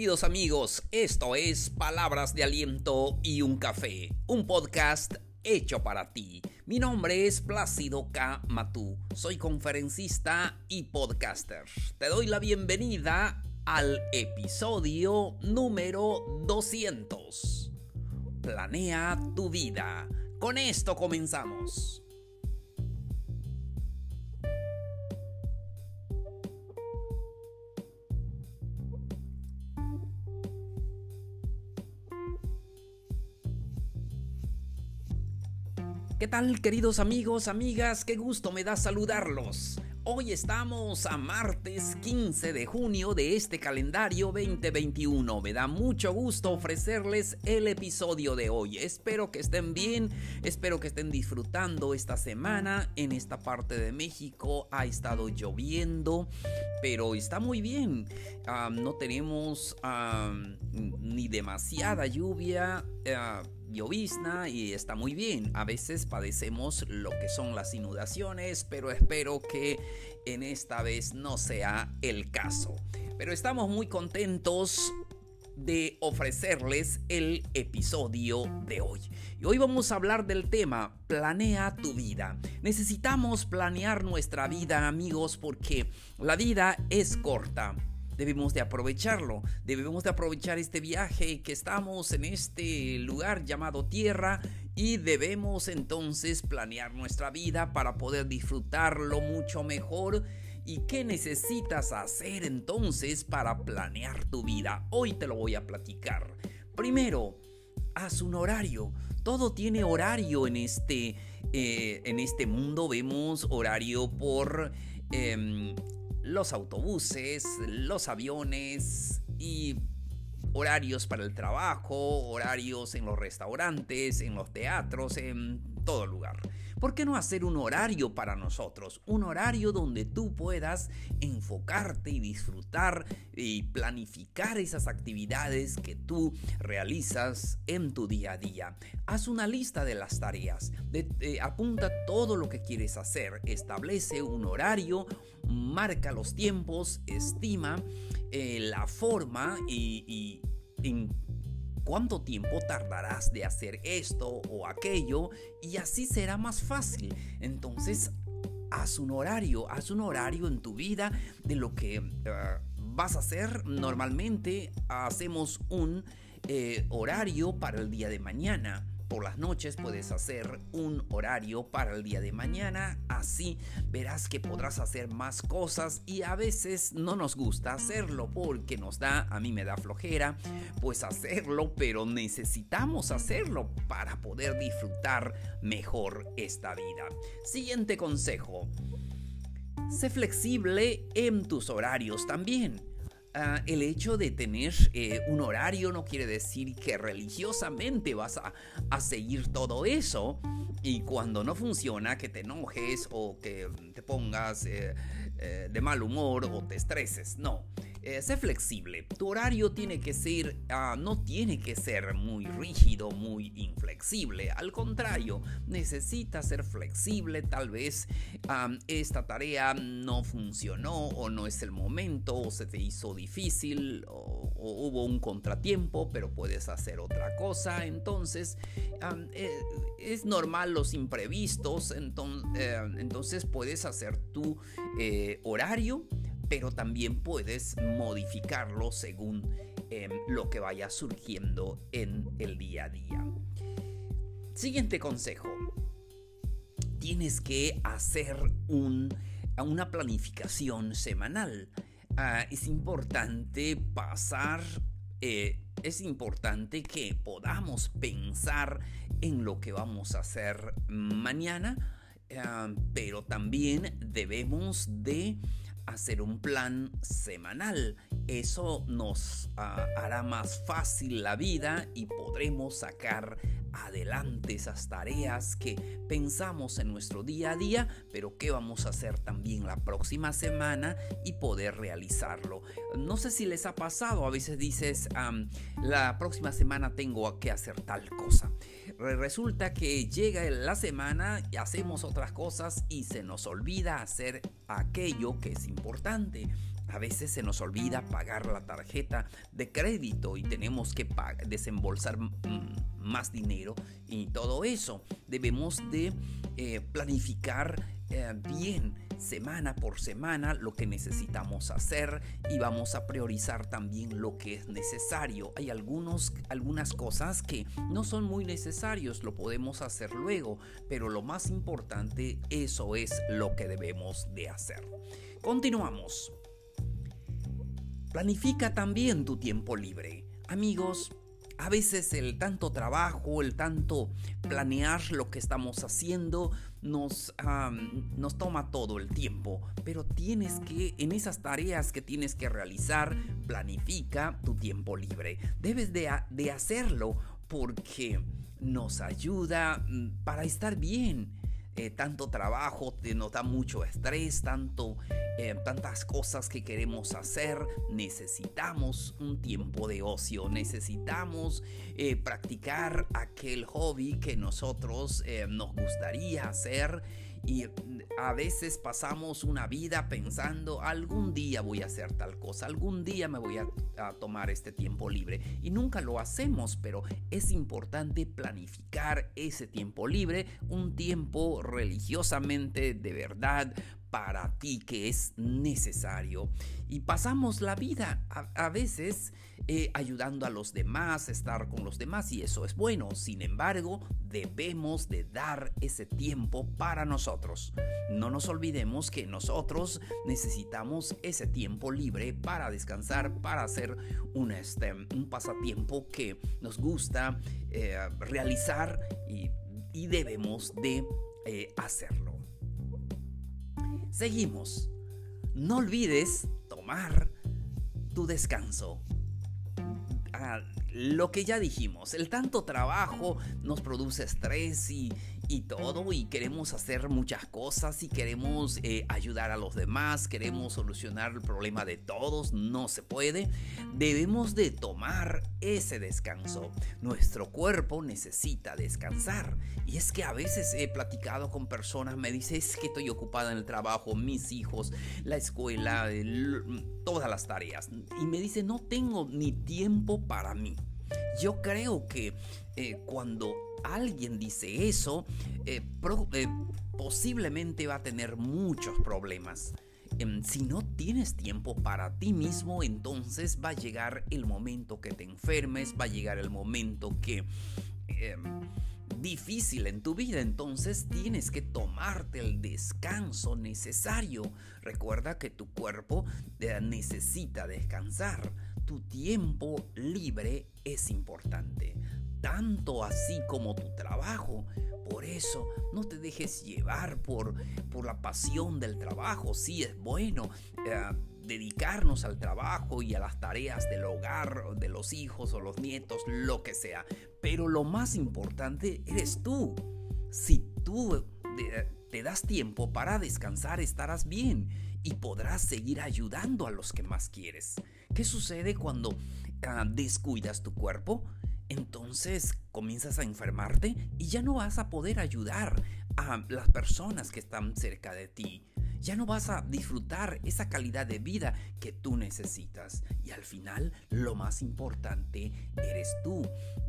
Queridos amigos, esto es Palabras de Aliento y un Café, un podcast hecho para ti. Mi nombre es Plácido K. Matú, soy conferencista y podcaster. Te doy la bienvenida al episodio número 200. Planea tu vida. Con esto comenzamos. ¿Qué tal queridos amigos, amigas? Qué gusto me da saludarlos. Hoy estamos a martes 15 de junio de este calendario 2021. Me da mucho gusto ofrecerles el episodio de hoy. Espero que estén bien, espero que estén disfrutando esta semana. En esta parte de México ha estado lloviendo, pero está muy bien. no tenemos ni demasiada lluvia. Uh, y está muy bien. A veces padecemos lo que son las inundaciones, pero espero que en esta vez no sea el caso. Pero estamos muy contentos de ofrecerles el episodio de hoy. Y hoy vamos a hablar del tema Planea tu vida. Necesitamos planear nuestra vida amigos porque la vida es corta debemos de aprovecharlo, debemos de aprovechar este viaje que estamos en este lugar llamado tierra y debemos entonces planear nuestra vida para poder disfrutarlo mucho mejor. ¿Y qué necesitas hacer entonces para planear tu vida? Hoy te lo voy a platicar. Primero, haz un horario. Todo tiene horario en este, eh, en este mundo. Vemos horario por em, los autobuses, los aviones y horarios para el trabajo, horarios en los restaurantes, en los teatros, en todo lugar. ¿Por qué no hacer un horario para nosotros? Un horario donde tú puedas enfocarte y disfrutar y planificar esas actividades que tú realizas en tu día a día. Haz una lista de las tareas, apunta todo lo que quieres hacer, establece un horario, marca los tiempos, estima eh, la forma y, y cuánto tiempo tardarás de hacer esto o aquello y así será más fácil. Entonces, haz un horario, haz un horario en tu vida de lo que eh, vas a hacer. Normalmente hacemos un eh, horario para el día de mañana por las noches puedes hacer un horario para el día de mañana, así verás que podrás hacer más cosas y a veces no nos gusta hacerlo porque nos da, a mí me da flojera, pues hacerlo, pero necesitamos hacerlo para poder disfrutar mejor esta vida. Siguiente consejo. Sé flexible en tus horarios también. Ah, el hecho de tener eh, un horario no quiere decir que religiosamente vas a, seguir todo eso y cuando no funciona que te enojes o que te pongas eh, eh, de mal humor o te estreses. No, eh, sé flexible. Tu horario tiene que ser, ah, no tiene que ser muy rígido, muy inflexible. Al contrario, necesita ser flexible. Tal vez esta tarea no funcionó o no es el momento o se te hizo difícil o, hubo un contratiempo, pero puedes hacer otra cosa. Entonces, eh, es normal los imprevistos. Entonces, eh, entonces puedes hacer tu horario pero también puedes modificarlo según em, lo que vaya surgiendo en el día a día. Siguiente consejo. Tienes que hacer una planificación semanal. Ah, es importante pasar, eh, es importante que podamos pensar en lo que vamos a hacer mañana, ah, pero también debemos de hacer un plan semanal. Eso nos ah, hará más fácil la vida y podremos sacar adelante esas tareas que pensamos en nuestro día a día, pero que vamos a hacer también la próxima semana y poder realizarlo. No sé si les ha pasado, a veces dices, la próxima semana tengo que hacer tal cosa. Resulta que llega la semana y hacemos otras cosas y se nos olvida hacer aquello que es importante. A veces se nos olvida pagar la tarjeta de crédito y tenemos que desembolsar más dinero y todo eso. Debemos de eh, planificar eh, bien semana por semana lo que necesitamos hacer y vamos a priorizar también lo que es necesario. Hay algunos, algunas cosas que no son muy necesarios, lo podemos hacer luego, pero lo más importante, eso es lo que debemos de hacer. Continuamos. Planifica también tu tiempo libre. Amigos, a veces el tanto trabajo, el tanto planear lo que estamos haciendo nos, nos toma todo el tiempo. Pero tienes que, en esas tareas que tienes que realizar, planifica tu tiempo libre. Debes de, de hacerlo porque nos ayuda mm, para estar bien eh, tanto trabajo, nos da mucho estrés, tanto, eh, tantas cosas que queremos hacer. Necesitamos un tiempo de ocio, necesitamos eh, practicar aquel hobby que nosotros nos gustaría hacer y a veces pasamos una vida pensando, algún día voy a hacer tal cosa, algún día me voy a, tomar este tiempo libre. Y nunca lo hacemos, pero es importante planificar ese tiempo libre, un tiempo religiosamente de verdad para ti que es necesario. Y pasamos la vida a, veces eh, ayudando a los demás, estar con los demás y eso es bueno. Sin embargo, debemos de dar ese tiempo para nosotros. No nos olvidemos que nosotros necesitamos ese tiempo libre para descansar, para hacer un, este, pasatiempo que nos gusta eh, realizar y, debemos de eh, hacerlo. Seguimos. No olvides tomar tu descanso. Ah, lo que ya dijimos, el tanto trabajo nos produce estrés y, y todo y queremos hacer muchas cosas y queremos eh, ayudar a los demás, queremos solucionar el problema de todos, no se puede. Debemos de tomar ese descanso. Nuestro cuerpo necesita descansar. Y es que a veces he platicado con personas, me dice, es que estoy ocupada en el trabajo, mis hijos, la escuela, todas las tareas. Y me dice, no tengo ni tiempo para mí. Yo creo que eh, cuando alguien dice eso, eh, eh, posiblemente va a tener muchos problemas. Em, si no tienes tiempo para ti mismo, entonces va a llegar el momento que te enfermes, va a llegar el momento que... Em, difícil en tu vida, entonces tienes que tomarte el descanso necesario. Recuerda que tu cuerpo necesita descansar. Tu tiempo libre es importante tanto así como tu trabajo. Por eso no te dejes llevar por, por la pasión del trabajo. Sí es bueno eh, dedicarnos al trabajo y a las tareas del hogar, de los hijos o los nietos, lo que sea. Pero lo más importante eres tú. Si tú te das tiempo para descansar, estarás bien y podrás seguir ayudando a los que más quieres. ¿Qué sucede cuando ah, descuidas tu cuerpo? Entonces comienzas a enfermarte y ya no vas a poder ayudar a las personas que están cerca de ti. Ya no vas a disfrutar esa calidad de vida que tú necesitas. Y al final, lo más importante eres tú,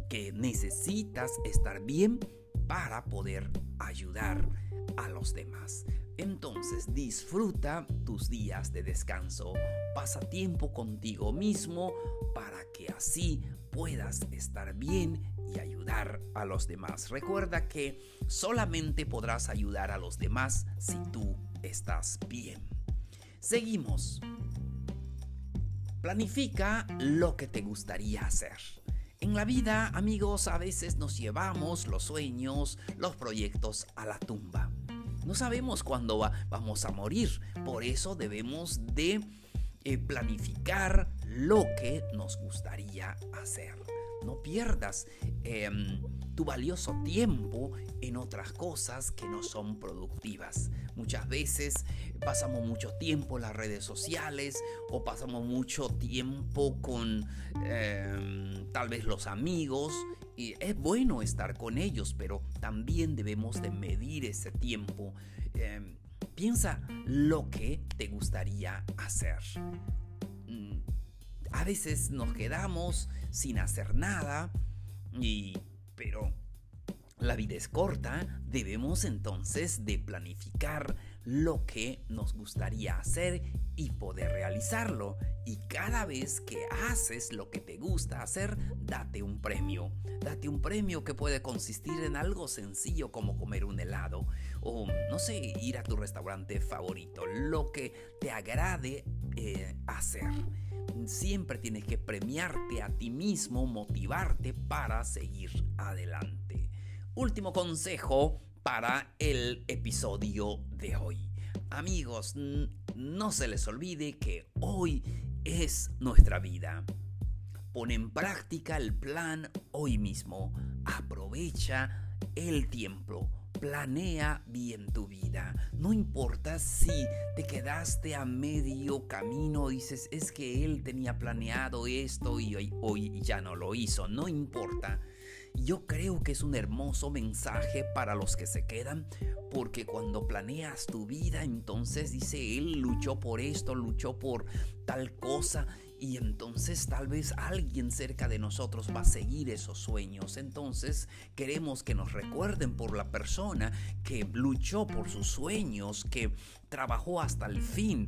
que necesitas estar bien para poder ayudar a los demás. Entonces disfruta tus días de descanso, pasa tiempo contigo mismo para que así puedas estar bien y ayudar a los demás. Recuerda que solamente podrás ayudar a los demás si tú estás bien. Seguimos. Planifica lo que te gustaría hacer. En la vida, amigos, a veces nos llevamos los sueños, los proyectos a la tumba. No sabemos cuándo vamos a morir, por eso debemos de eh, planificar lo que nos gustaría hacer. No pierdas em, tu valioso tiempo en otras cosas que no son productivas. Muchas veces pasamos mucho tiempo en las redes sociales o pasamos mucho tiempo con em, tal vez los amigos y es bueno estar con ellos, pero también debemos de medir ese tiempo. Em, Piensa lo que te gustaría hacer. A veces nos quedamos sin hacer nada y pero la vida es corta, debemos entonces de planificar lo que nos gustaría hacer y poder realizarlo. Y cada vez que haces lo que te gusta hacer, date un premio. Date un premio que puede consistir en algo sencillo como comer un helado o, no sé, ir a tu restaurante favorito, lo que te agrade eh, hacer. Siempre tienes que premiarte a ti mismo, motivarte para seguir adelante. Último consejo para el episodio de hoy. Amigos, no se les olvide que hoy es nuestra vida. Pon en práctica el plan hoy mismo. Aprovecha el tiempo. Planea bien tu vida. No importa si te quedaste a medio camino, dices, es que él tenía planeado esto y hoy, hoy ya no lo hizo. No importa. Yo creo que es un hermoso mensaje para los que se quedan, porque cuando planeas tu vida, entonces dice, él luchó por esto, luchó por tal cosa, y entonces tal vez alguien cerca de nosotros va a seguir esos sueños. Entonces queremos que nos recuerden por la persona que luchó por sus sueños, que trabajó hasta el fin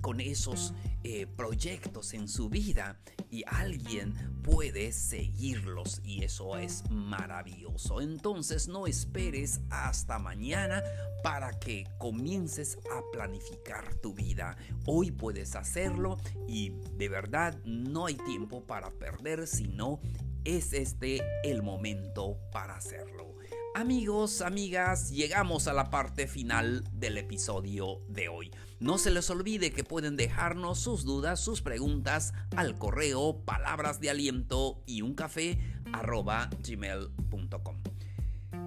con esos eh, proyectos en su vida y alguien puede seguirlos y eso es maravilloso. Entonces no esperes hasta mañana para que comiences a planificar tu vida. Hoy puedes hacerlo y de verdad no hay tiempo para perder, sino es este el momento para hacerlo. Amigos, amigas, llegamos a la parte final del episodio de hoy. No se les olvide que pueden dejarnos sus dudas, sus preguntas al correo palabras de aliento y un café.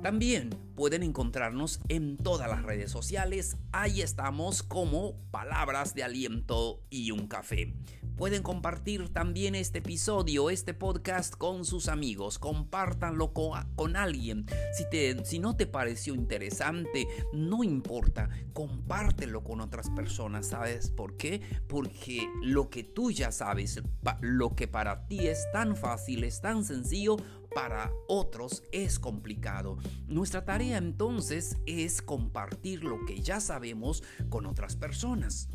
También pueden encontrarnos en todas las redes sociales. Ahí estamos como Palabras de Aliento y un Café. Pueden compartir también este episodio, este podcast con sus amigos. Compártanlo con, alguien. Si, te, si no te pareció interesante, no importa. Compártelo con otras personas. ¿Sabes por qué? Porque lo que tú ya sabes, lo que para ti es tan fácil, es tan sencillo, para otros es complicado. Nuestra tarea entonces es compartir lo que ya sabemos con otras personas.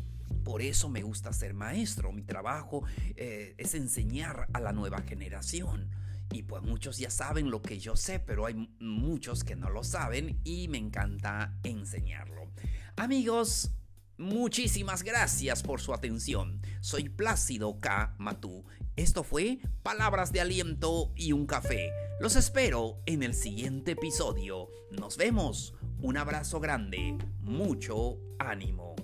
Por eso me gusta ser maestro. Mi trabajo eh, es enseñar a la nueva generación. Y pues muchos ya saben lo que yo sé, pero hay muchos que no lo saben y me encanta enseñarlo. Amigos, muchísimas gracias por su atención. Soy Plácido K. Matú. Esto fue Palabras de Aliento y un Café. Los espero en el siguiente episodio. Nos vemos. Un abrazo grande. Mucho ánimo.